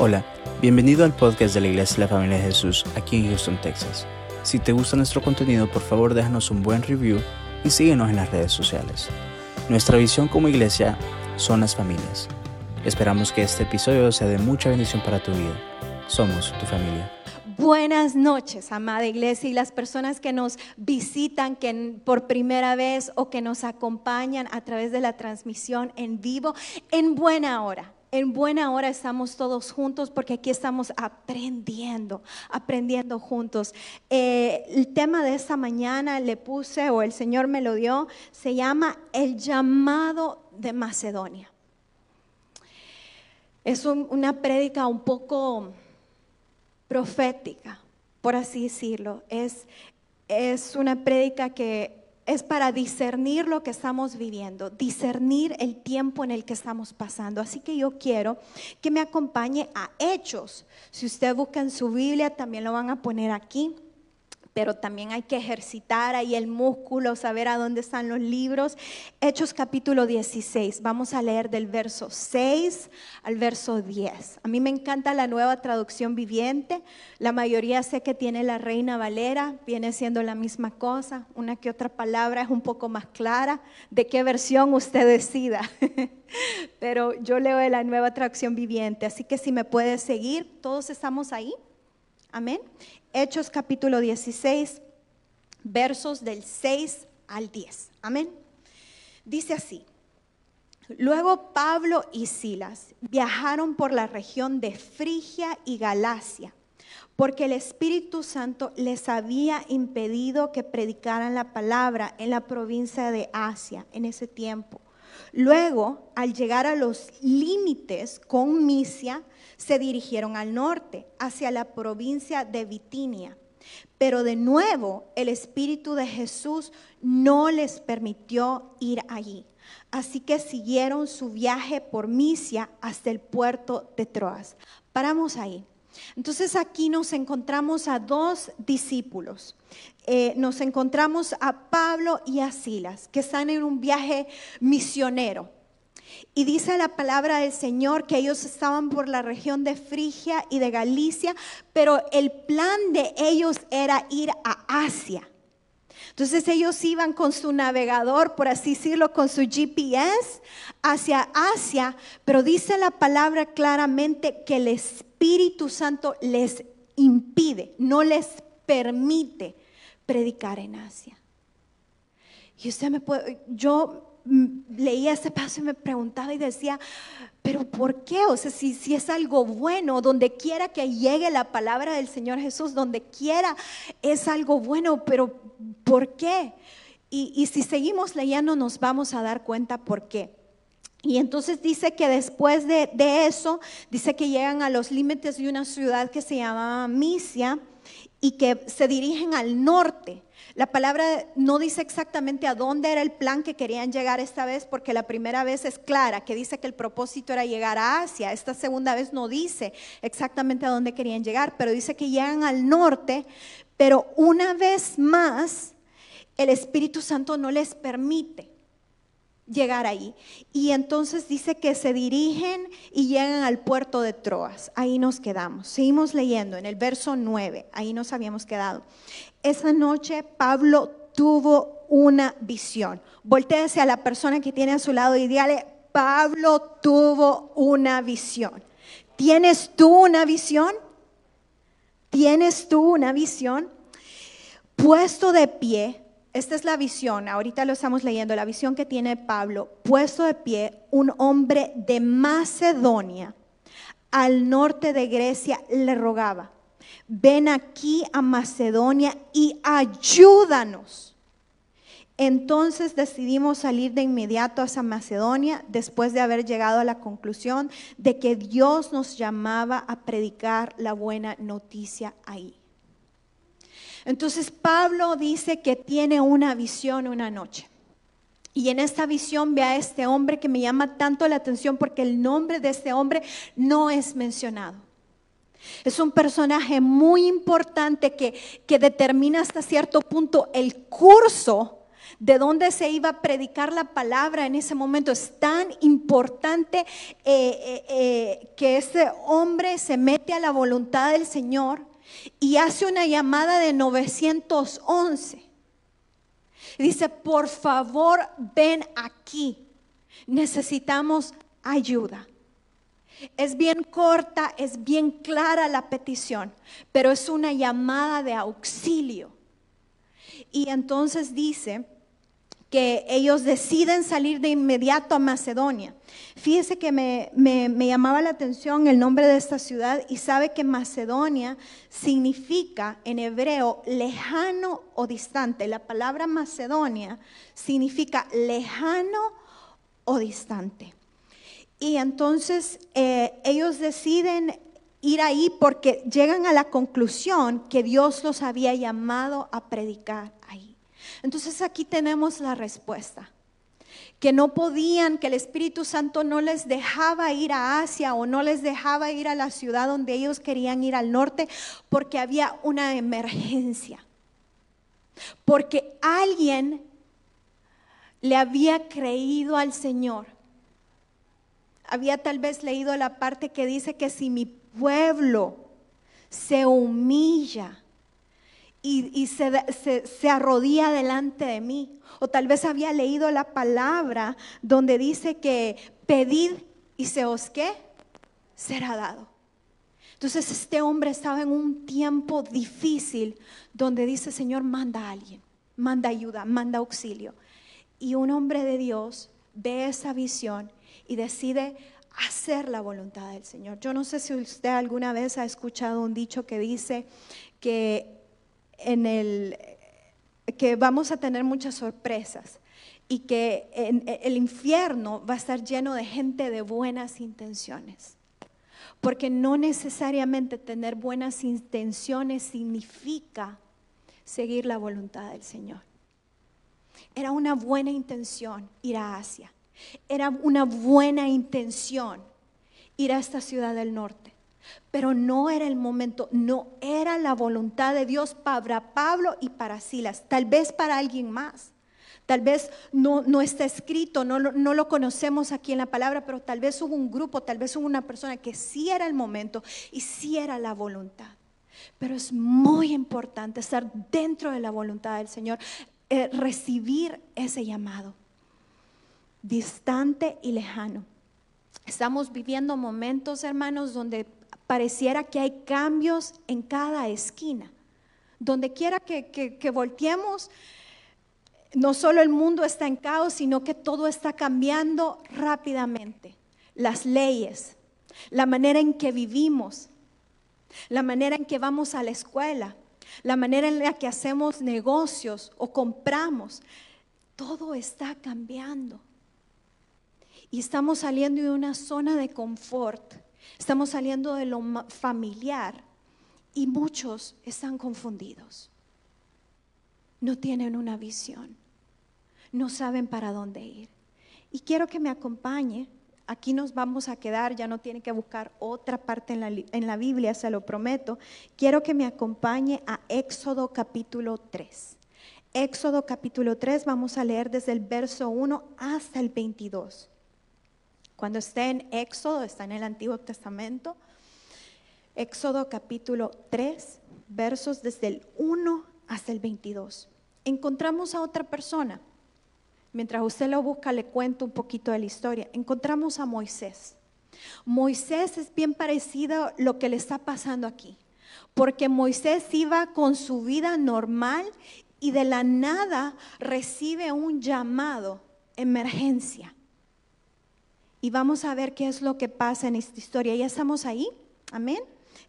Hola, bienvenido al podcast de la Iglesia de la Familia de Jesús aquí en Houston, Texas. Si te gusta nuestro contenido, por favor déjanos un buen review y síguenos en las redes sociales. Nuestra visión como iglesia son las familias. Esperamos que este episodio sea de mucha bendición para tu vida. Somos tu familia. Buenas noches, amada iglesia, y las personas que nos visitan que por primera vez o que nos acompañan a través de la transmisión en vivo, en buena hora. En buena hora estamos todos juntos porque aquí estamos aprendiendo, aprendiendo juntos. Eh, el tema de esta mañana le puse, o el Señor me lo dio, se llama El llamado de Macedonia. Es una prédica un poco profética, por así decirlo. Es, es una prédica que es para discernir lo que estamos viviendo, discernir el tiempo en el que estamos pasando. Así que yo quiero que me acompañe a Hechos. Si usted busca en su Biblia, también lo van a poner aquí pero también hay que ejercitar ahí el músculo, saber a dónde están los libros. Hechos capítulo 16, vamos a leer del verso 6 al verso 10. A mí me encanta la nueva traducción viviente, la mayoría sé que tiene la Reina Valera, viene siendo la misma cosa, una que otra palabra es un poco más clara, de qué versión usted decida. pero yo leo de la nueva traducción viviente, así que si me puede seguir, todos estamos ahí. Amén. Hechos capítulo 16, versos del 6 al 10. Amén. Dice así. Luego Pablo y Silas viajaron por la región de Frigia y Galacia, porque el Espíritu Santo les había impedido que predicaran la palabra en la provincia de Asia en ese tiempo. Luego, al llegar a los límites con Misia, se dirigieron al norte, hacia la provincia de Bitinia. Pero de nuevo el Espíritu de Jesús no les permitió ir allí. Así que siguieron su viaje por Misia hasta el puerto de Troas. Paramos ahí. Entonces aquí nos encontramos a dos discípulos. Eh, nos encontramos a Pablo y a Silas, que están en un viaje misionero. Y dice la palabra del Señor que ellos estaban por la región de Frigia y de Galicia, pero el plan de ellos era ir a Asia. Entonces ellos iban con su navegador, por así decirlo, con su GPS hacia Asia, pero dice la palabra claramente que el Espíritu Santo les impide, no les permite predicar en Asia. Y usted me puede, yo leía ese paso y me preguntaba y decía, pero ¿por qué? O sea, si, si es algo bueno, donde quiera que llegue la palabra del Señor Jesús, donde quiera es algo bueno, pero ¿por qué? Y, si seguimos leyendo nos vamos a dar cuenta por qué. Y entonces dice que después de, de, eso, dice que llegan a los límites de una ciudad que se llamaba Misia y que se dirigen al norte. La palabra no dice exactamente a dónde era el plan que querían llegar esta vez, porque la primera vez es clara, que dice que el propósito era llegar a Asia. Esta segunda vez no dice exactamente a dónde querían llegar, pero dice que llegan al norte, pero una vez más el Espíritu Santo no les permite llegar ahí. Y entonces dice que se dirigen y llegan al puerto de Troas. Ahí nos quedamos. Seguimos leyendo en el verso 9. Ahí nos habíamos quedado. Esa noche Pablo tuvo una visión. Voltéese a la persona que tiene a su lado y dígale, Pablo tuvo una visión. ¿Tienes tú una visión? ¿Tienes tú una visión? Puesto de pie, esta es la visión, ahorita lo estamos leyendo, la visión que tiene Pablo, puesto de pie, un hombre de Macedonia, al norte de Grecia, le rogaba, ven aquí a Macedonia y ayúdanos. Entonces decidimos salir de inmediato a San Macedonia después de haber llegado a la conclusión de que Dios nos llamaba a predicar la buena noticia ahí. Entonces Pablo dice que tiene una visión una noche. Y en esta visión ve a este hombre que me llama tanto la atención porque el nombre de este hombre no es mencionado. Es un personaje muy importante que, que determina hasta cierto punto el curso de dónde se iba a predicar la palabra en ese momento. Es tan importante eh, eh, eh, que ese hombre se mete a la voluntad del Señor y hace una llamada de 911. Dice, por favor, ven aquí. Necesitamos ayuda. Es bien corta, es bien clara la petición, pero es una llamada de auxilio. Y entonces dice, que ellos deciden salir de inmediato a Macedonia. Fíjese que me, llamaba la atención el nombre de esta ciudad y sabe que Macedonia significa en hebreo lejano o distante. La palabra Macedonia significa lejano o distante. Y entonces eh, ellos deciden ir ahí porque llegan a la conclusión que Dios los había llamado a predicar. Entonces aquí tenemos la respuesta. Que no podían, que el Espíritu Santo no les dejaba ir a Asia o no les dejaba ir a la ciudad donde ellos querían ir al norte porque había una emergencia. Porque alguien le había creído al Señor. Había tal vez leído la parte que dice que si mi pueblo se humilla, y, se, arrodilla delante de mí. O tal vez había leído la palabra donde dice que pedid y se os qué será dado. Entonces este hombre estaba en un tiempo difícil donde dice, Señor, manda a alguien, manda ayuda, manda auxilio. Y un hombre de Dios ve esa visión y decide hacer la voluntad del Señor. Yo no sé si usted alguna vez ha escuchado un dicho que dice que en el que vamos a tener muchas sorpresas y que el infierno va a estar lleno de gente de buenas intenciones. Porque no necesariamente tener buenas intenciones significa seguir la voluntad del Señor. Era una buena intención ir a Asia. Era una buena intención ir a esta ciudad del norte. Pero no era el momento, no era la voluntad de Dios para Pablo y para Silas, tal vez para alguien más. Tal vez no, no está escrito, no, no, lo conocemos aquí en la palabra, pero tal vez hubo un grupo, tal vez hubo una persona que sí era el momento y sí era la voluntad. Pero es muy importante estar dentro de la voluntad del Señor, eh, recibir ese llamado, distante y lejano. Estamos viviendo momentos, hermanos, donde pareciera que hay cambios en cada esquina. Donde quiera que, volteemos, no solo el mundo está en caos, sino que todo está cambiando rápidamente. Las leyes, la manera en que vivimos, la manera en que vamos a la escuela, la manera en la que hacemos negocios o compramos, todo está cambiando. Y estamos saliendo de una zona de confort Estamos saliendo de lo familiar y muchos están confundidos. No tienen una visión. No saben para dónde ir. Y quiero que me acompañe. Aquí nos vamos a quedar, ya no tiene que buscar otra parte en la, en la Biblia, se lo prometo. Quiero que me acompañe a Éxodo capítulo 3. Éxodo capítulo 3, vamos a leer desde el verso 1 hasta el 22. Cuando esté en Éxodo, está en el Antiguo Testamento, Éxodo capítulo 3, versos desde el 1 hasta el 22. Encontramos a otra persona. Mientras usted lo busca, le cuento un poquito de la historia. Encontramos a Moisés. Moisés es bien parecido a lo que le está pasando aquí, porque Moisés iba con su vida normal y de la nada recibe un llamado, emergencia. Y vamos a ver qué es lo que pasa en esta historia. ¿Ya estamos ahí? Amén.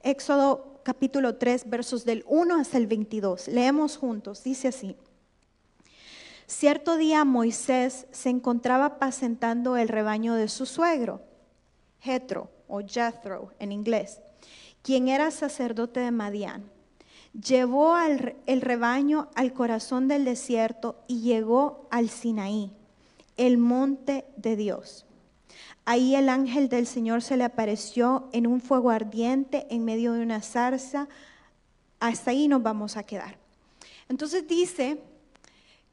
Éxodo capítulo 3, versos del 1 hasta el 22. Leemos juntos. Dice así. Cierto día Moisés se encontraba apacentando el rebaño de su suegro, Jetro o Jethro en inglés, quien era sacerdote de Madián. Llevó el rebaño al corazón del desierto y llegó al Sinaí, el monte de Dios. Ahí el ángel del Señor se le apareció en un fuego ardiente en medio de una zarza. Hasta ahí nos vamos a quedar. Entonces dice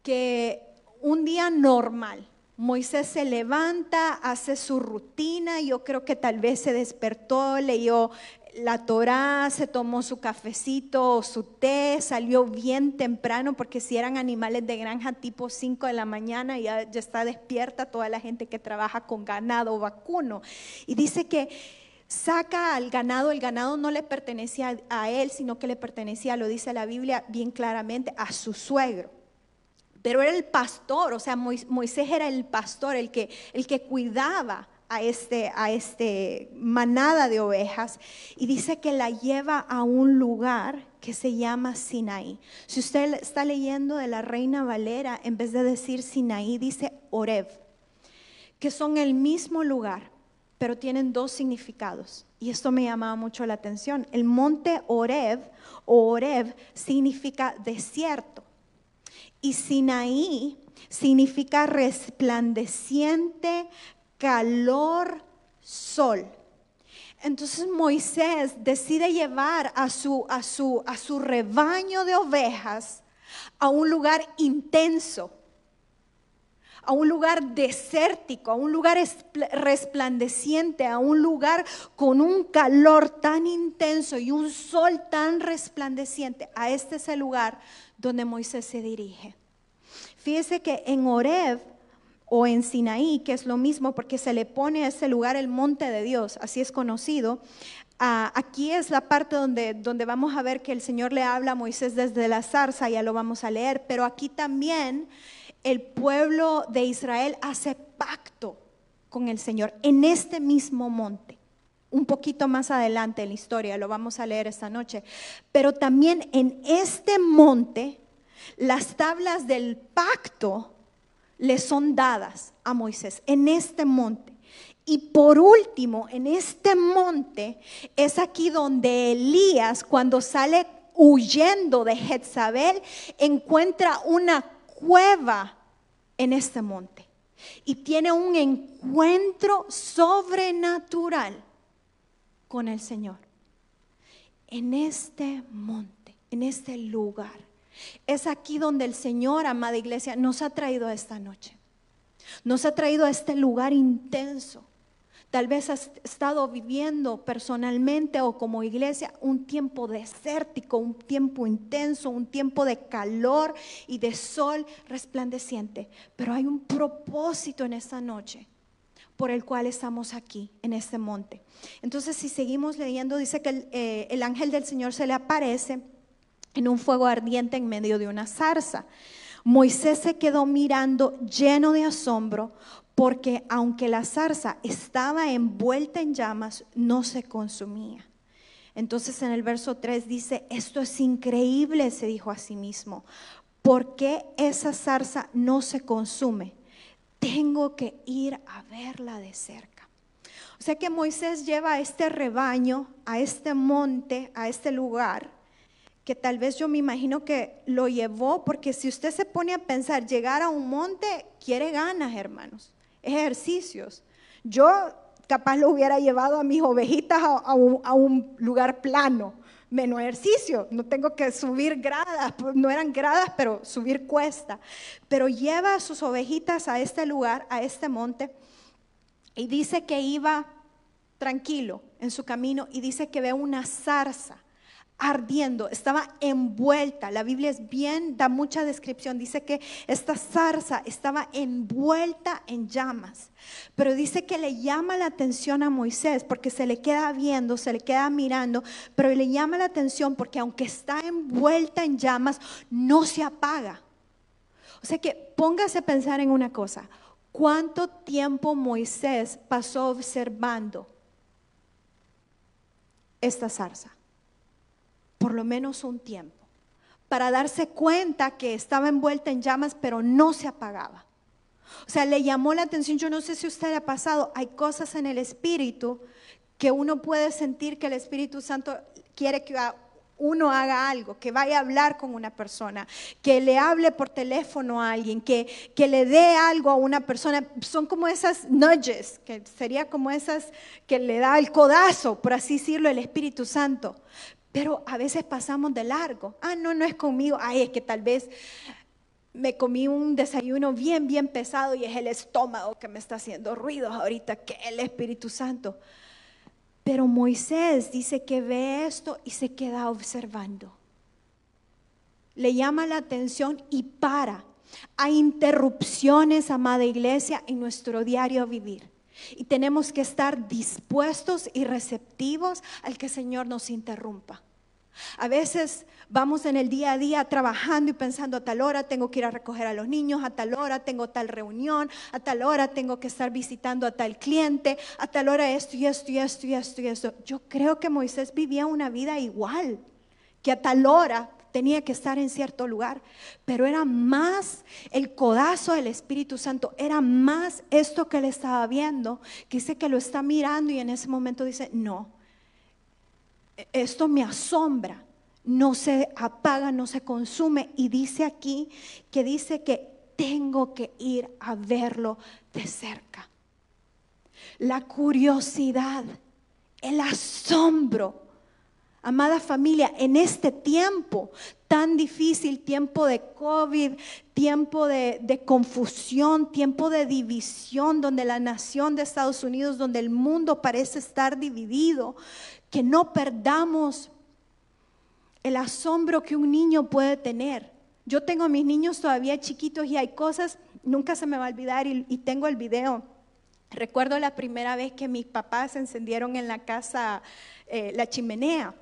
que un día normal. Moisés se levanta, hace su rutina, yo creo que tal vez se despertó, leyó la Torá, se tomó su cafecito su té, salió bien temprano, porque si eran animales de granja tipo 5 de la mañana, ya, ya está despierta toda la gente que trabaja con ganado vacuno. Y dice que saca al ganado, el ganado no le pertenecía a él, sino que le pertenecía, lo dice la Biblia bien claramente, a su suegro. Pero era el pastor, o sea, Moisés era el pastor, el que, el que cuidaba a este, a este manada de ovejas y dice que la lleva a un lugar que se llama Sinaí. Si usted está leyendo de la Reina Valera, en vez de decir Sinaí, dice Oreb, que son el mismo lugar, pero tienen dos significados. Y esto me llamaba mucho la atención. El monte Oreb o Oreb significa desierto. Y Sinaí significa resplandeciente, calor, sol. Entonces Moisés decide llevar a su, a su, a su rebaño de ovejas a un lugar intenso, a un lugar desértico, a un lugar resplandeciente, a un lugar con un calor tan intenso y un sol tan resplandeciente. A este es el lugar donde Moisés se dirige. Fíjese que en Oreb o en Sinaí, que es lo mismo porque se le pone a ese lugar el monte de Dios, así es conocido. Ah, aquí es la parte donde, donde vamos a ver que el Señor le habla a Moisés desde la zarza, ya lo vamos a leer, pero aquí también el pueblo de Israel hace pacto con el Señor en este mismo monte. Un poquito más adelante en la historia, lo vamos a leer esta noche. Pero también en este monte, las tablas del pacto le son dadas a Moisés en este monte. Y por último, en este monte es aquí donde Elías, cuando sale huyendo de Jezabel, encuentra una cueva en este monte. Y tiene un encuentro sobrenatural con el Señor. En este monte, en este lugar. Es aquí donde el Señor, amada iglesia, nos ha traído esta noche. Nos ha traído a este lugar intenso. Tal vez has estado viviendo personalmente o como iglesia un tiempo desértico, un tiempo intenso, un tiempo de calor y de sol resplandeciente. Pero hay un propósito en esta noche por el cual estamos aquí en este monte. Entonces, si seguimos leyendo, dice que el, eh, el ángel del Señor se le aparece en un fuego ardiente en medio de una zarza. Moisés se quedó mirando lleno de asombro porque aunque la zarza estaba envuelta en llamas, no se consumía. Entonces en el verso 3 dice, esto es increíble, se dijo a sí mismo, ¿por qué esa zarza no se consume? Tengo que ir a verla de cerca. O sea que Moisés lleva a este rebaño, a este monte, a este lugar, que tal vez yo me imagino que lo llevó, porque si usted se pone a pensar, llegar a un monte quiere ganas, hermanos, ejercicios. Yo capaz lo hubiera llevado a mis ovejitas a, un, lugar plano, menos ejercicio, no tengo que subir gradas, pues, no eran gradas, pero subir cuesta. Pero lleva a sus ovejitas a este lugar, a este monte, y dice que iba tranquilo en su camino y dice que ve una zarza ardiendo, estaba envuelta. La Biblia es bien, da mucha descripción. Dice que esta zarza estaba envuelta en llamas. Pero dice que le llama la atención a Moisés porque se le queda viendo, se le queda mirando, pero le llama la atención porque aunque está envuelta en llamas, no se apaga. O sea que póngase a pensar en una cosa. ¿Cuánto tiempo Moisés pasó observando esta zarza? Por lo menos un tiempo, para darse cuenta que estaba envuelta en llamas, pero no se apagaba. O sea, le llamó la atención, yo no sé si usted ha pasado, hay cosas en el Espíritu que uno puede sentir que el Espíritu Santo quiere que uno haga algo, que vaya a hablar con una persona, que le hable por teléfono a alguien, que, que le dé algo a una persona. Son como esas nudges, que sería como esas que le da el codazo, por así decirlo, el Espíritu Santo. Pero a veces pasamos de largo. Ah, no, no es conmigo. Ay, es que tal vez me comí un desayuno bien, bien pesado y es el estómago que me está haciendo ruido ahorita, que el Espíritu Santo. Pero Moisés dice que ve esto y se queda observando. Le llama la atención y para. Hay interrupciones, amada iglesia, en nuestro diario vivir. Y tenemos que estar dispuestos y receptivos al que el Señor nos interrumpa. A veces vamos en el día a día trabajando y pensando a tal hora tengo que ir a recoger a los niños, a tal hora tengo tal reunión, a tal hora tengo que estar visitando a tal cliente, a tal hora esto y esto y esto y esto y esto. Yo creo que Moisés vivía una vida igual, que a tal hora tenía que estar en cierto lugar, pero era más el codazo del Espíritu Santo, era más esto que él estaba viendo, que dice que lo está mirando y en ese momento dice, no, esto me asombra, no se apaga, no se consume. Y dice aquí que dice que tengo que ir a verlo de cerca. La curiosidad, el asombro. Amada familia, en este tiempo tan difícil, tiempo de COVID, tiempo de, confusión, tiempo de división, donde la nación de Estados Unidos, donde el mundo parece estar dividido, que no perdamos el asombro que un niño puede tener. Yo tengo a mis niños todavía chiquitos y hay cosas, nunca se me va a olvidar y, tengo el video. Recuerdo la primera vez que mis papás encendieron en la casa eh, la chimenea.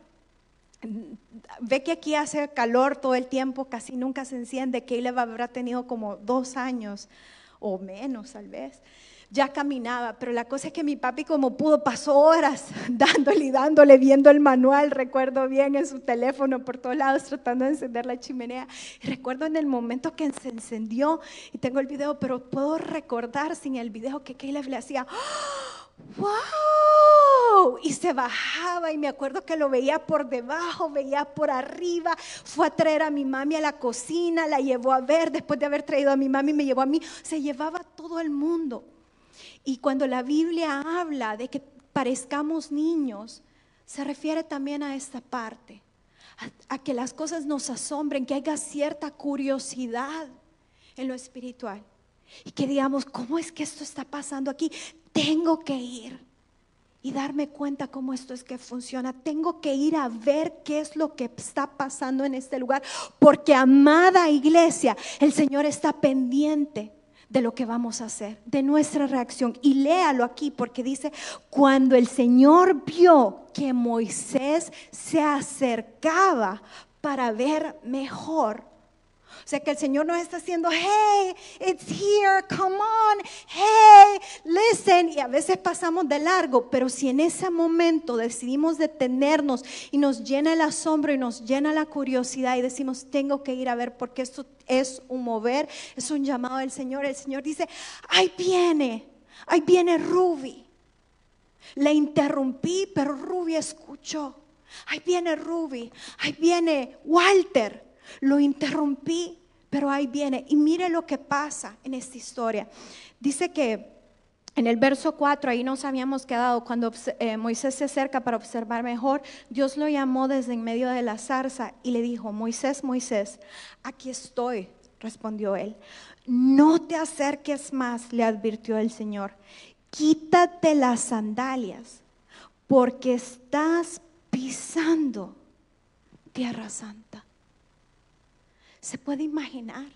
Ve que aquí hace calor todo el tiempo, casi nunca se enciende. Caleb habrá tenido como dos años o menos tal vez ya caminaba, pero la cosa es que mi papi como pudo pasó horas dándole y dándole, viendo el manual, recuerdo bien en su teléfono por todos lados tratando de encender la chimenea. Y recuerdo en el momento que se encendió, y tengo el video, pero puedo recordar sin el video que Caleb le hacía, ¡Wow! Y se bajaba y me acuerdo que lo veía por debajo, veía por arriba. Fue a traer a mi mami a la cocina, la llevó a ver, después de haber traído a mi mami me llevó a mí. Se llevaba todo el mundo. Y cuando la Biblia habla de que parezcamos niños, se refiere también a esta parte, a, que las cosas nos asombren, que haya cierta curiosidad en lo espiritual. Y que digamos, ¿cómo es que esto está pasando aquí? Tengo que ir y darme cuenta cómo esto es que funciona. Tengo que ir a ver qué es lo que está pasando en este lugar. Porque, amada iglesia, el Señor está pendiente de lo que vamos a hacer, de nuestra reacción. Y léalo aquí porque dice, cuando el Señor vio que Moisés se acercaba para ver mejor o sea que el Señor nos está haciendo, hey, it's here, come on, hey, listen. Y a veces pasamos de largo, pero si en ese momento decidimos detenernos y nos llena el asombro y nos llena la curiosidad y decimos, tengo que ir a ver porque esto es un mover, es un llamado del Señor. El Señor dice, ahí viene, ahí viene Ruby. Le interrumpí, pero Ruby escuchó. Ahí viene Ruby, ahí viene Walter. Lo interrumpí, pero ahí viene. Y mire lo que pasa en esta historia. Dice que en el verso 4, ahí nos habíamos quedado, cuando eh, Moisés se acerca para observar mejor, Dios lo llamó desde en medio de la zarza y le dijo, Moisés, Moisés, aquí estoy, respondió él. No te acerques más, le advirtió el Señor. Quítate las sandalias, porque estás pisando tierra santa se puede imaginar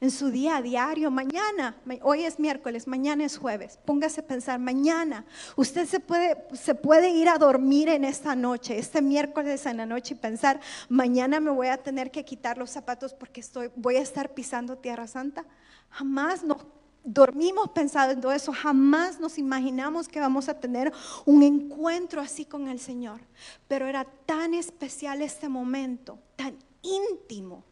en su día a diario, mañana, hoy es miércoles, mañana es jueves, póngase a pensar, mañana, usted se puede, se puede ir a dormir en esta noche, este miércoles en la noche y pensar, mañana me voy a tener que quitar los zapatos porque estoy, voy a estar pisando Tierra Santa. Jamás nos dormimos pensando eso, jamás nos imaginamos que vamos a tener un encuentro así con el Señor. Pero era tan especial este momento, tan íntimo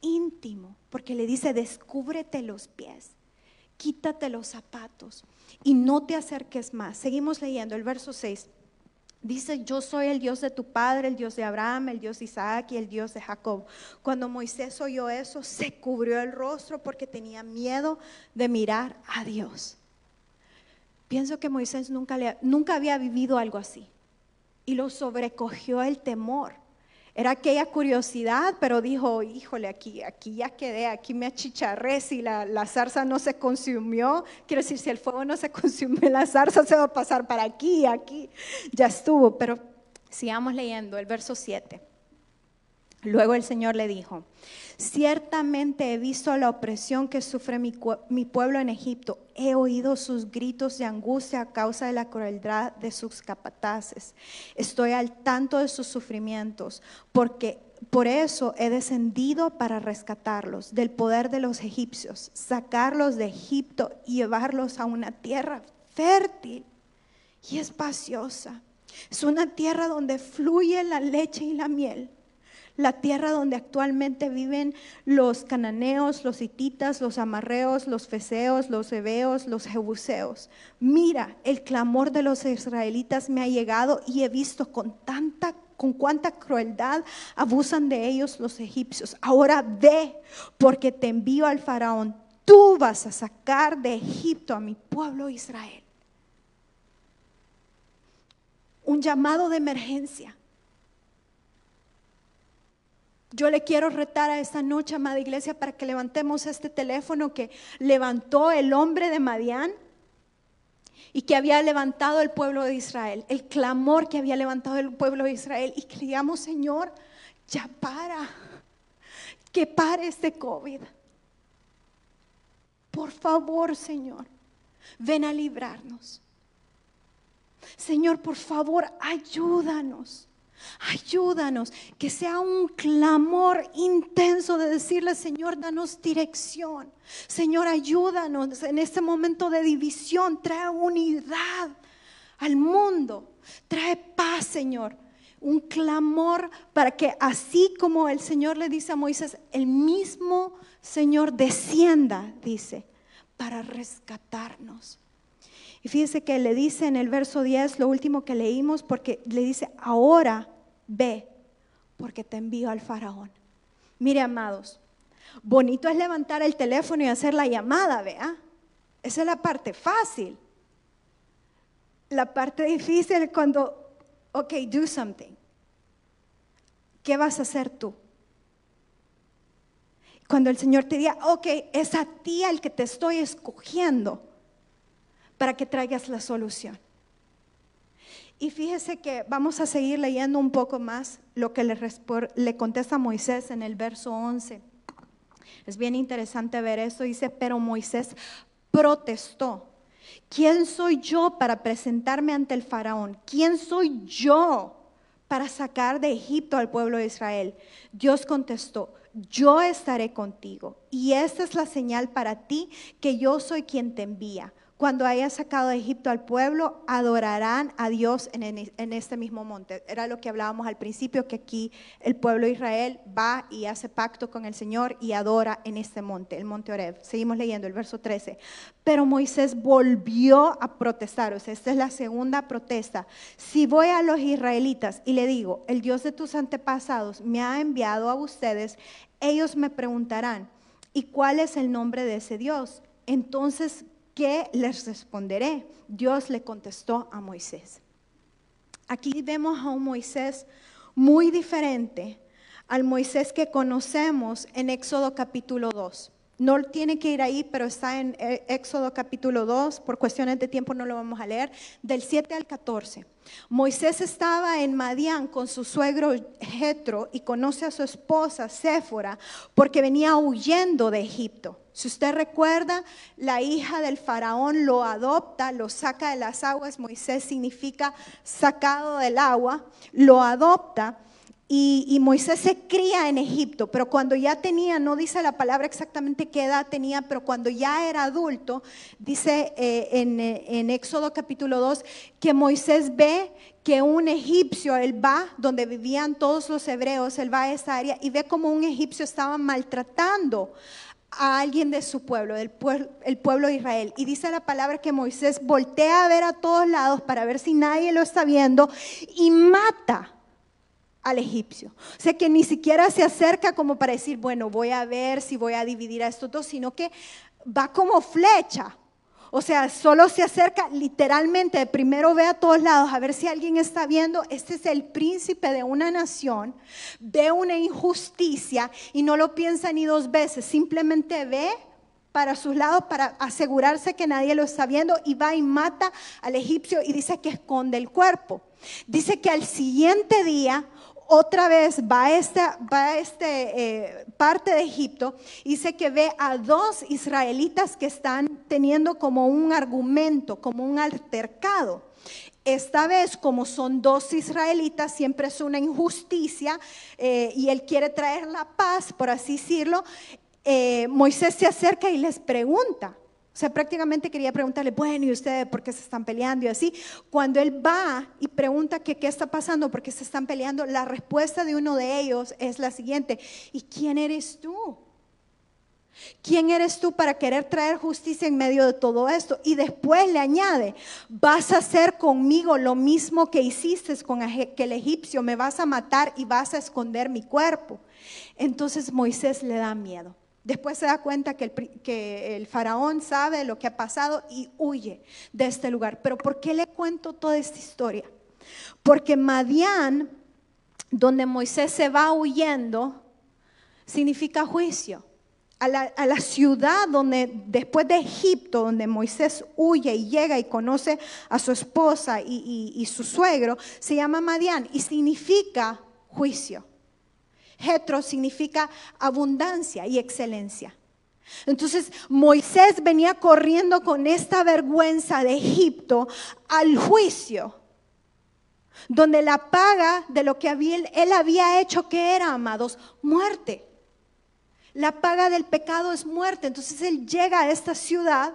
íntimo, porque le dice, descúbrete los pies, quítate los zapatos y no te acerques más. Seguimos leyendo el verso 6. Dice, yo soy el Dios de tu padre, el Dios de Abraham, el Dios de Isaac y el Dios de Jacob. Cuando Moisés oyó eso, se cubrió el rostro porque tenía miedo de mirar a Dios. Pienso que Moisés nunca, nunca había vivido algo así y lo sobrecogió el temor Era aquella curiosidad, pero dijo, híjole, aquí, aquí ya quedé, aquí me achicharré, si la, la zarza no se consumió, quiero decir, si el fuego no se consumió, la zarza se va a pasar para aquí, aquí, ya estuvo. Pero sigamos leyendo el verso 7. Luego el Señor le dijo, ciertamente he visto la opresión que sufre mi, pueblo en Egipto, he oído sus gritos de angustia a causa de la crueldad de sus capataces, estoy al tanto de sus sufrimientos, porque por eso he descendido para rescatarlos del poder de los egipcios, sacarlos de Egipto y llevarlos a una tierra fértil y espaciosa. Es una tierra donde fluye la leche y la miel la tierra donde actualmente viven los cananeos, los hititas, los amarreos, los feseos, los hebeos, los jebuseos. Mira, el clamor de los israelitas me ha llegado y he visto con tanta con cuánta crueldad abusan de ellos los egipcios. Ahora ve, porque te envío al faraón. Tú vas a sacar de Egipto a mi pueblo Israel. Un llamado de emergencia yo le quiero retar a esta noche, amada iglesia, para que levantemos este teléfono que levantó el hombre de Madián y que había levantado el pueblo de Israel, el clamor que había levantado el pueblo de Israel y que Señor, ya para, que pare este COVID. Por favor, Señor, ven a librarnos. Señor, por favor, ayúdanos. Ayúdanos, que sea un clamor intenso de decirle, Señor, danos dirección. Señor, ayúdanos en este momento de división. Trae unidad al mundo. Trae paz, Señor. Un clamor para que así como el Señor le dice a Moisés, el mismo Señor descienda, dice, para rescatarnos. Y fíjese que le dice en el verso 10, lo último que leímos, porque le dice, ahora ve, porque te envío al faraón. Mire, amados, bonito es levantar el teléfono y hacer la llamada, vea. Esa es la parte fácil. La parte difícil es cuando, ok, do something. ¿Qué vas a hacer tú? Cuando el Señor te diga, ok, es a ti el que te estoy escogiendo para que traigas la solución. Y fíjese que vamos a seguir leyendo un poco más lo que le, contesta Moisés en el verso 11. Es bien interesante ver esto. Dice, pero Moisés protestó. ¿Quién soy yo para presentarme ante el faraón? ¿Quién soy yo para sacar de Egipto al pueblo de Israel? Dios contestó, yo estaré contigo. Y esta es la señal para ti que yo soy quien te envía. Cuando haya sacado de Egipto al pueblo, adorarán a Dios en, este mismo monte. Era lo que hablábamos al principio, que aquí el pueblo de Israel va y hace pacto con el Señor y adora en este monte, el monte Oreb. Seguimos leyendo el verso 13. Pero Moisés volvió a protestar, o esta es la segunda protesta. Si voy a los israelitas y le digo, el Dios de tus antepasados me ha enviado a ustedes, ellos me preguntarán, ¿y cuál es el nombre de ese Dios? Entonces ¿qué les responderé? Dios le contestó a Moisés. Aquí vemos a un Moisés muy diferente al Moisés que conocemos en Éxodo capítulo 2. No tiene que ir ahí, pero está en eh, Éxodo capítulo 2, por cuestiones de tiempo no lo vamos a leer, del 7 al 14. Moisés estaba en Madián con su suegro Jetro y conoce a su esposa Séfora porque venía huyendo de Egipto. Si usted recuerda, la hija del faraón lo adopta, lo saca de las aguas, Moisés significa sacado del agua, lo adopta y, Moisés se cría en Egipto, pero cuando ya tenía, no dice la palabra exactamente qué edad tenía, pero cuando ya era adulto, dice eh, en, eh, en Éxodo capítulo 2, que Moisés ve que un egipcio, él va donde vivían todos los hebreos, él va a esa área y ve como un egipcio estaba maltratando a alguien de su pueblo, del pueblo, el pueblo de Israel. Y dice la palabra que Moisés voltea a ver a todos lados para ver si nadie lo está viendo y mata al egipcio. O sea que ni siquiera se acerca como para decir, bueno, voy a ver si voy a dividir a estos dos, sino que va como flecha. O sea, solo se acerca literalmente, primero ve a todos lados a ver si alguien está viendo. Este es el príncipe de una nación, ve una injusticia y no lo piensa ni dos veces, simplemente ve para sus lados para asegurarse que nadie lo está viendo y va y mata al egipcio y dice que esconde el cuerpo. Dice que al siguiente día otra vez va a esta, va este, eh, parte de Egipto y dice que ve a dos israelitas que están teniendo como un argumento, como un altercado. Esta vez, como son dos israelitas, siempre es una injusticia eh, y él quiere traer la paz, por así decirlo. Eh, Moisés se acerca y les pregunta, o sea, prácticamente quería preguntarle, bueno, ¿y ustedes por qué se están peleando? Y así, cuando él va y pregunta qué está pasando, por qué se están peleando, la respuesta de uno de ellos es la siguiente, ¿y quién eres tú? ¿Quién eres tú para querer traer justicia en medio de todo esto? Y después le añade, vas a hacer conmigo lo mismo que hiciste con el egipcio, me vas a matar y vas a esconder mi cuerpo. Entonces Moisés le da miedo. Después se da cuenta que el, que el, faraón sabe lo que ha pasado y huye de este lugar. Pero ¿por qué le cuento toda esta historia? Porque Madián, donde Moisés se va huyendo, significa juicio. A la, a la, ciudad donde, después de Egipto, donde Moisés huye y llega y conoce a su esposa y, y, y su suegro, se llama Madián y significa juicio. Hetro significa abundancia y excelencia. Entonces Moisés venía corriendo con esta vergüenza de Egipto al juicio, donde la paga de lo que él había hecho, que era, amados, muerte. La paga del pecado es muerte. Entonces él llega a esta ciudad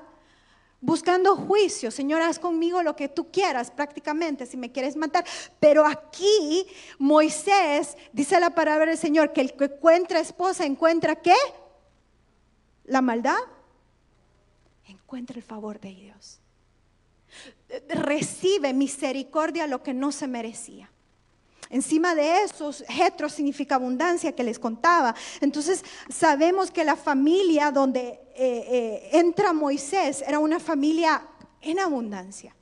buscando juicio. Señor, haz conmigo lo que tú quieras prácticamente, si me quieres matar. Pero aquí Moisés dice la palabra del Señor que el que encuentra esposa encuentra qué? La maldad. Encuentra el favor de Dios. Recibe misericordia lo que no se merecía. Encima de eso, hetro significa abundancia que les contaba. Entonces sabemos que la familia donde eh, eh, entra Moisés era una familia en abundancia.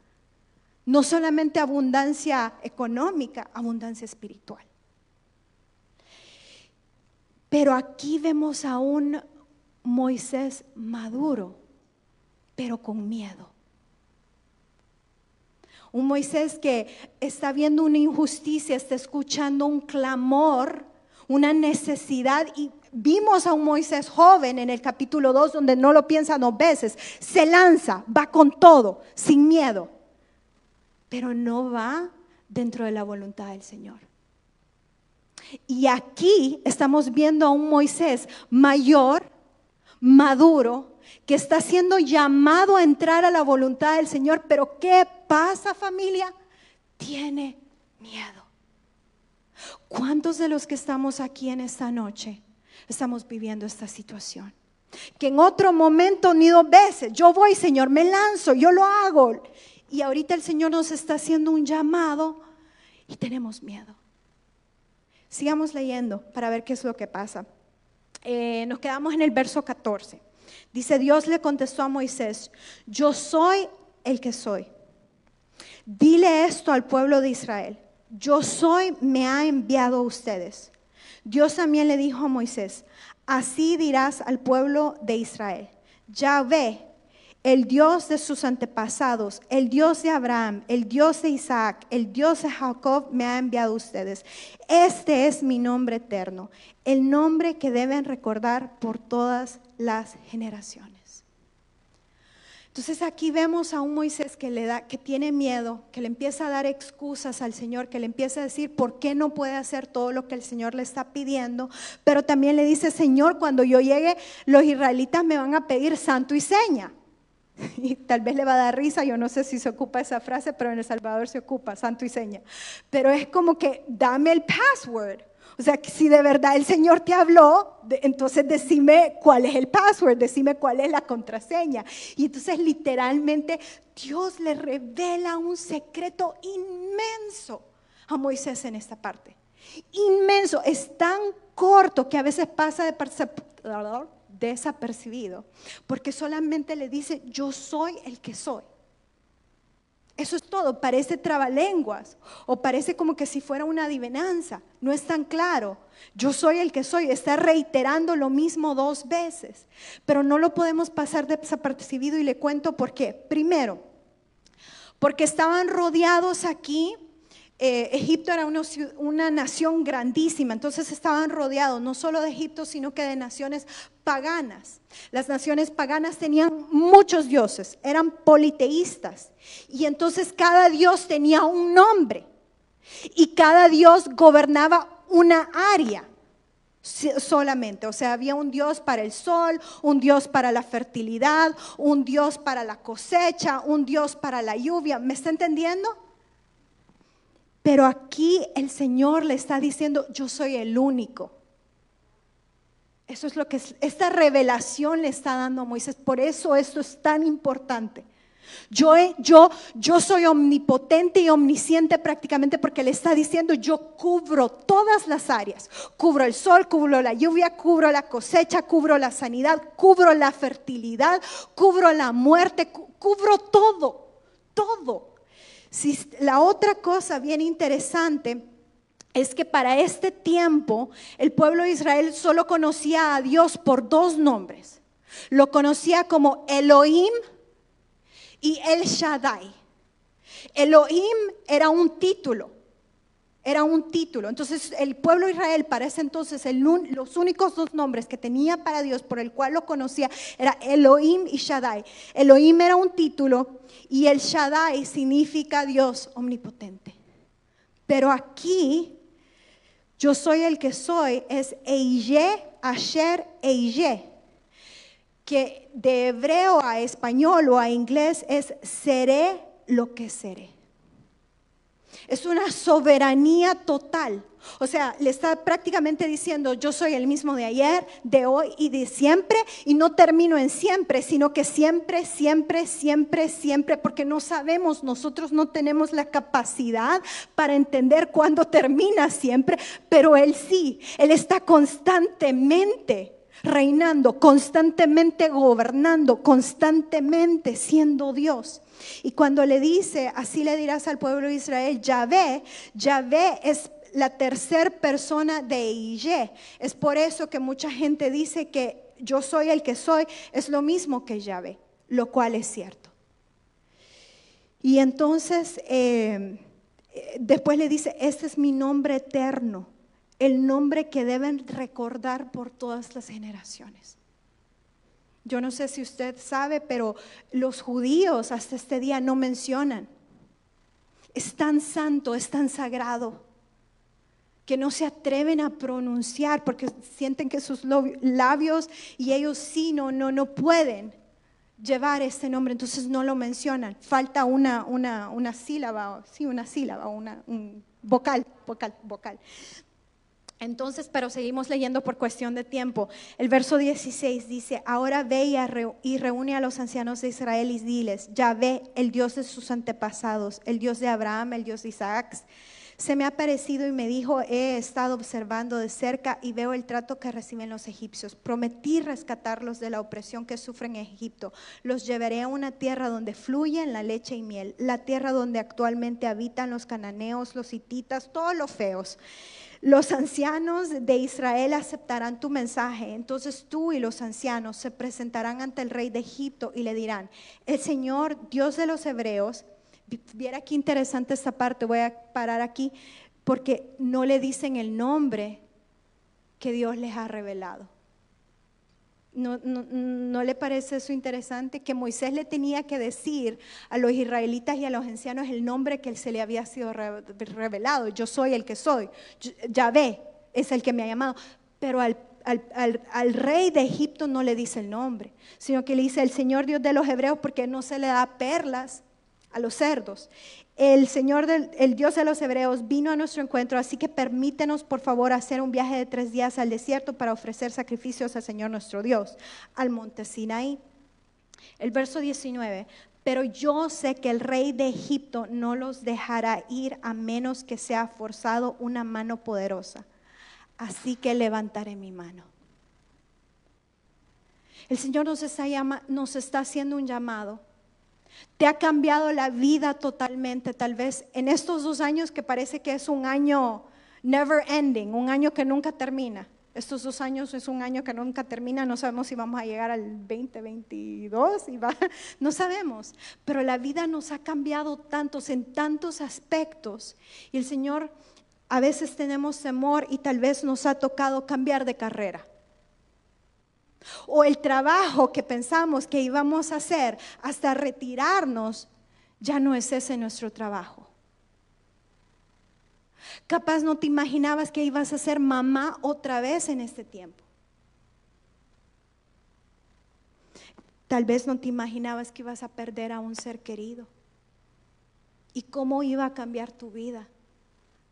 No solamente abundancia económica, abundancia espiritual. Pero aquí vemos a un Moisés maduro, pero con miedo. Un Moisés que está viendo una injusticia, está escuchando un clamor, una necesidad y vimos a un Moisés joven en el capítulo 2 donde no lo piensa dos veces, se lanza, va con todo, sin miedo, pero no va dentro de la voluntad del Señor. Y aquí estamos viendo a un Moisés mayor, maduro, que está siendo llamado a entrar a la voluntad del Señor, pero ¿qué pasa familia? Tiene miedo. ¿Cuántos de los que estamos aquí en esta noche estamos viviendo esta situación? Que en otro momento ni dos veces, yo voy Señor, me lanzo, yo lo hago. Y ahorita el Señor nos está haciendo un llamado y tenemos miedo. Sigamos leyendo para ver qué es lo que pasa. Eh, nos quedamos en el verso 14. Dice, Dios le contestó a Moisés, yo soy el que soy. Dile esto al pueblo de Israel, yo soy, me ha enviado a ustedes. Dios también le dijo a Moisés, así dirás al pueblo de Israel, ya ve, el Dios de sus antepasados, el Dios de Abraham, el Dios de Isaac, el Dios de Jacob me ha enviado a ustedes. Este es mi nombre eterno, el nombre que deben recordar por todas las generaciones. Entonces aquí vemos a un Moisés que le da que tiene miedo, que le empieza a dar excusas al Señor, que le empieza a decir por qué no puede hacer todo lo que el Señor le está pidiendo, pero también le dice, "Señor, cuando yo llegue, los israelitas me van a pedir santo y seña." Y tal vez le va a dar risa, yo no sé si se ocupa esa frase, pero en El Salvador se ocupa, santo y seña. Pero es como que dame el password. O sea, que si de verdad el Señor te habló, entonces decime cuál es el password, decime cuál es la contraseña. Y entonces literalmente Dios le revela un secreto inmenso a Moisés en esta parte. Inmenso, es tan corto que a veces pasa desapercibido, porque solamente le dice, yo soy el que soy. Eso es todo, parece trabalenguas o parece como que si fuera una adivinanza, no es tan claro. Yo soy el que soy, está reiterando lo mismo dos veces, pero no lo podemos pasar desapercibido y le cuento por qué. Primero, porque estaban rodeados aquí eh, Egipto era una, una, nación grandísima, entonces estaban rodeados no solo de Egipto, sino que de naciones paganas. Las naciones paganas tenían muchos dioses, eran politeístas, y entonces cada dios tenía un nombre, y cada dios gobernaba una área solamente. O sea, había un Dios para el sol, un Dios para la fertilidad, un Dios para la cosecha, un Dios para la lluvia. ¿Me está entendiendo? Pero aquí el Señor le está diciendo, yo soy el único. Eso es lo que esta revelación le está dando a Moisés. Por eso esto es tan importante. Yo, yo, yo soy omnipotente y omnisciente prácticamente porque le está diciendo, yo cubro todas las áreas. Cubro el sol, cubro la lluvia, cubro la cosecha, cubro la sanidad, cubro la fertilidad, cubro la muerte, cubro todo, todo la otra cosa bien interesante es que para este tiempo el pueblo de Israel solo conocía a Dios por dos nombres. Lo conocía como Elohim y El Shaddai. Elohim era un título, era un título. Entonces el pueblo de Israel para ese entonces los únicos dos nombres que tenía para Dios por el cual lo conocía era Elohim y Shaddai. Elohim era un título y el Shaddai significa Dios omnipotente. Pero aquí, yo soy el que soy, es Eije, Asher, Eije, que de hebreo a español o a inglés es seré lo que seré. Es una soberanía total. O sea, le está prácticamente diciendo, yo soy el mismo de ayer, de hoy y de siempre, y no termino en siempre, sino que siempre, siempre, siempre, siempre, porque no sabemos, nosotros no tenemos la capacidad para entender cuándo termina siempre, pero Él sí, Él está constantemente reinando, constantemente gobernando, constantemente siendo Dios. Y cuando le dice, así le dirás al pueblo de Israel, Yahvé, Yahvé es la tercera persona de Ije. Es por eso que mucha gente dice que yo soy el que soy, es lo mismo que Yahvé, lo cual es cierto. Y entonces eh, después le dice, este es mi nombre eterno, el nombre que deben recordar por todas las generaciones. Yo no sé si usted sabe, pero los judíos hasta este día no mencionan. Es tan santo, es tan sagrado que no se atreven a pronunciar porque sienten que sus labios y ellos sí, no, no, no pueden llevar este nombre, entonces no lo mencionan. Falta una, una, una sílaba, sí, una sílaba, una, un vocal, vocal, vocal. Entonces, pero seguimos leyendo por cuestión de tiempo. El verso 16 dice, ahora ve y reúne a los ancianos de Israel y diles, ya ve el Dios de sus antepasados, el Dios de Abraham, el Dios de Isaac se me ha parecido y me dijo, he estado observando de cerca y veo el trato que reciben los egipcios. Prometí rescatarlos de la opresión que sufren en Egipto. Los llevaré a una tierra donde fluyen la leche y miel, la tierra donde actualmente habitan los cananeos, los hititas, todos los feos. Los ancianos de Israel aceptarán tu mensaje. Entonces tú y los ancianos se presentarán ante el rey de Egipto y le dirán, el Señor, Dios de los hebreos, Viera qué interesante esta parte, voy a parar aquí, porque no le dicen el nombre que Dios les ha revelado. ¿No, no, le parece eso interesante? Que Moisés le tenía que decir a los israelitas y a los ancianos el nombre que se le había sido revelado. Yo soy el que soy. Yahvé es el que me ha llamado. Pero al, al, al, rey de Egipto no le dice el nombre, sino que le dice el Señor Dios de los hebreos porque no se le da perlas a los cerdos. El Señor, del, el Dios de los Hebreos, vino a nuestro encuentro, así que permítenos, por favor, hacer un viaje de tres días al desierto para ofrecer sacrificios al Señor nuestro Dios, al monte Sinaí. El verso 19, pero yo sé que el rey de Egipto no los dejará ir a menos que sea forzado una mano poderosa. Así que levantaré mi mano. El Señor nos está, nos está haciendo un llamado. Te ha cambiado la vida totalmente, tal vez en estos dos años que parece que es un año never ending, un año que nunca termina. Estos dos años es un año que nunca termina, no sabemos si vamos a llegar al 2022, y va, no sabemos, pero la vida nos ha cambiado tantos en tantos aspectos y el Señor a veces tenemos temor y tal vez nos ha tocado cambiar de carrera. O el trabajo que pensamos que íbamos a hacer hasta retirarnos, ya no es ese nuestro trabajo. Capaz no te imaginabas que ibas a ser mamá otra vez en este tiempo. Tal vez no te imaginabas que ibas a perder a un ser querido. ¿Y cómo iba a cambiar tu vida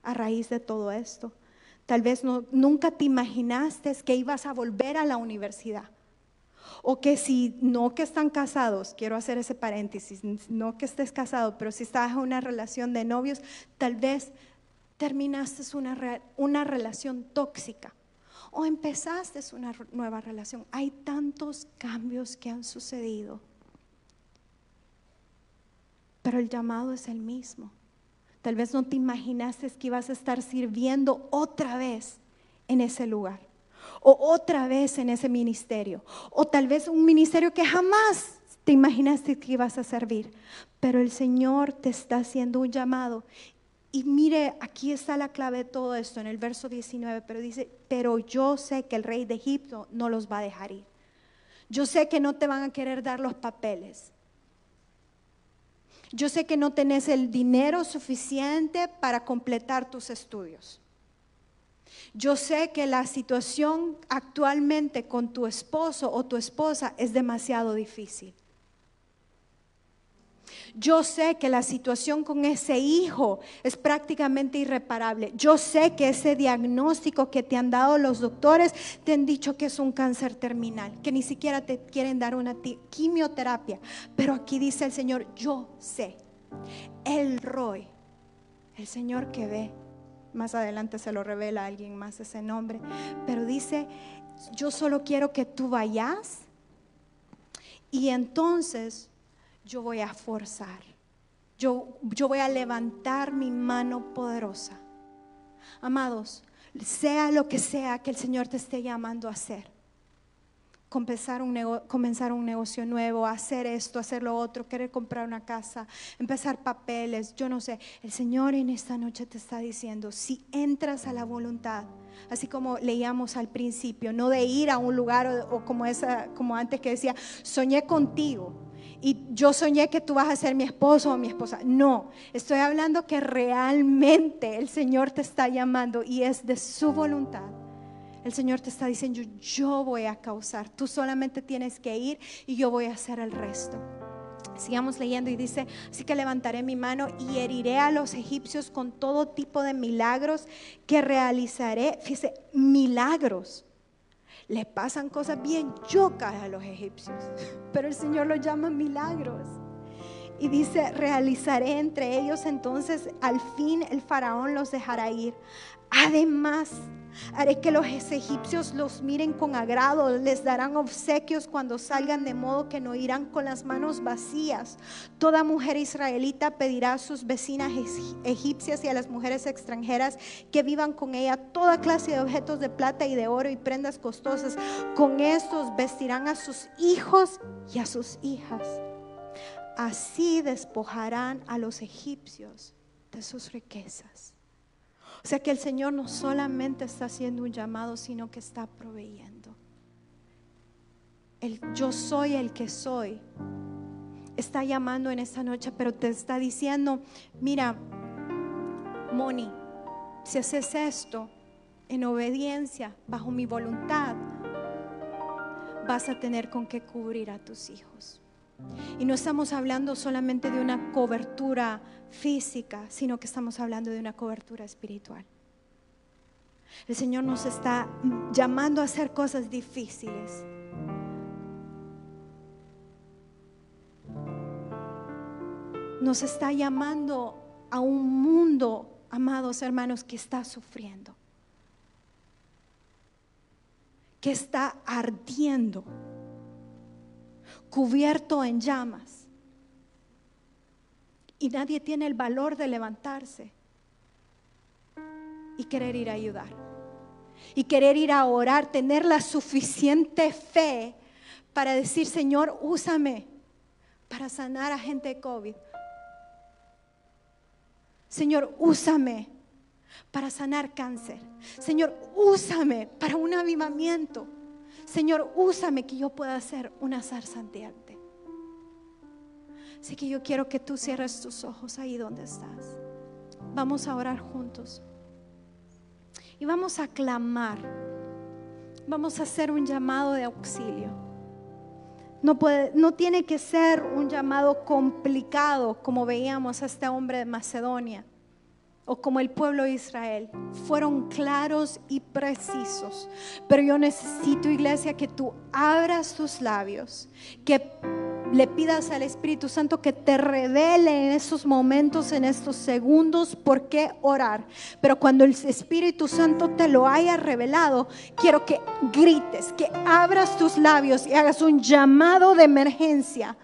a raíz de todo esto? Tal vez nunca te imaginaste que ibas a volver a la universidad. O que si no que están casados, quiero hacer ese paréntesis, no que estés casado, pero si estás en una relación de novios, tal vez terminaste una, una relación tóxica o empezaste una nueva relación. Hay tantos cambios que han sucedido, pero el llamado es el mismo. Tal vez no te imaginaste que ibas a estar sirviendo otra vez en ese lugar o otra vez en ese ministerio o tal vez un ministerio que jamás te imaginaste que ibas a servir, pero el Señor te está haciendo un llamado y mire, aquí está la clave de todo esto en el verso 19, pero dice, pero yo sé que el rey de Egipto no los va a dejar ir. Yo sé que no te van a querer dar los papeles. Yo sé que no tenés el dinero suficiente para completar tus estudios. Yo sé que la situación actualmente con tu esposo o tu esposa es demasiado difícil. Yo sé que la situación con ese hijo es prácticamente irreparable. Yo sé que ese diagnóstico que te han dado los doctores te han dicho que es un cáncer terminal, que ni siquiera te quieren dar una quimioterapia. Pero aquí dice el Señor, yo sé. El Roy, el Señor que ve, más adelante se lo revela a alguien más ese nombre, pero dice, yo solo quiero que tú vayas y entonces yo voy a forzar. Yo, yo voy a levantar mi mano poderosa. Amados, sea lo que sea que el Señor te esté llamando a hacer. Comenzar un, comenzar un negocio nuevo, hacer esto, hacer lo otro, querer comprar una casa, empezar papeles, yo no sé. El Señor en esta noche te está diciendo, si entras a la voluntad, así como leíamos al principio, no de ir a un lugar o, como, esa, como antes que decía, soñé contigo y yo soñé que tú vas a ser mi esposo o mi esposa. No, estoy hablando que realmente el Señor te está llamando y es de su voluntad. El Señor te está diciendo, yo voy a causar, tú solamente tienes que ir y yo voy a hacer el resto. Sigamos leyendo y dice, así que levantaré mi mano y heriré a los egipcios con todo tipo de milagros que realizaré. Fíjese, milagros le pasan cosas bien chocas a los egipcios, pero el Señor los llama milagros. Y dice, realizaré entre ellos entonces, al fin el faraón los dejará ir. Además, Haré que los egipcios los miren con agrado, les darán obsequios cuando salgan, de modo que no irán con las manos vacías. Toda mujer israelita pedirá a sus vecinas egipcias y a las mujeres extranjeras que vivan con ella toda clase de objetos de plata y de oro y prendas costosas. Con estos vestirán a sus hijos y a sus hijas. Así despojarán a los egipcios de sus riquezas. O sea que el Señor no solamente está haciendo un llamado, sino que está proveyendo. El yo soy el que soy. Está llamando en esta noche, pero te está diciendo, mira, Moni, si haces esto en obediencia, bajo mi voluntad, vas a tener con qué cubrir a tus hijos. Y no estamos hablando solamente de una cobertura física, sino que estamos hablando de una cobertura espiritual. El Señor nos está llamando a hacer cosas difíciles. Nos está llamando a un mundo, amados hermanos, que está sufriendo, que está ardiendo cubierto en llamas. Y nadie tiene el valor de levantarse y querer ir a ayudar. Y querer ir a orar, tener la suficiente fe para decir, Señor, úsame para sanar a gente de COVID. Señor, úsame para sanar cáncer. Señor, úsame para un avivamiento. Señor, úsame que yo pueda ser una zarza anteante. Así que yo quiero que tú cierres tus ojos ahí donde estás. Vamos a orar juntos. Y vamos a clamar. Vamos a hacer un llamado de auxilio. No, puede, no tiene que ser un llamado complicado como veíamos a este hombre de Macedonia o como el pueblo de Israel. Fueron claros y precisos. Pero yo necesito, iglesia, que tú abras tus labios, que le pidas al Espíritu Santo que te revele en esos momentos, en estos segundos, por qué orar. Pero cuando el Espíritu Santo te lo haya revelado, quiero que grites, que abras tus labios y hagas un llamado de emergencia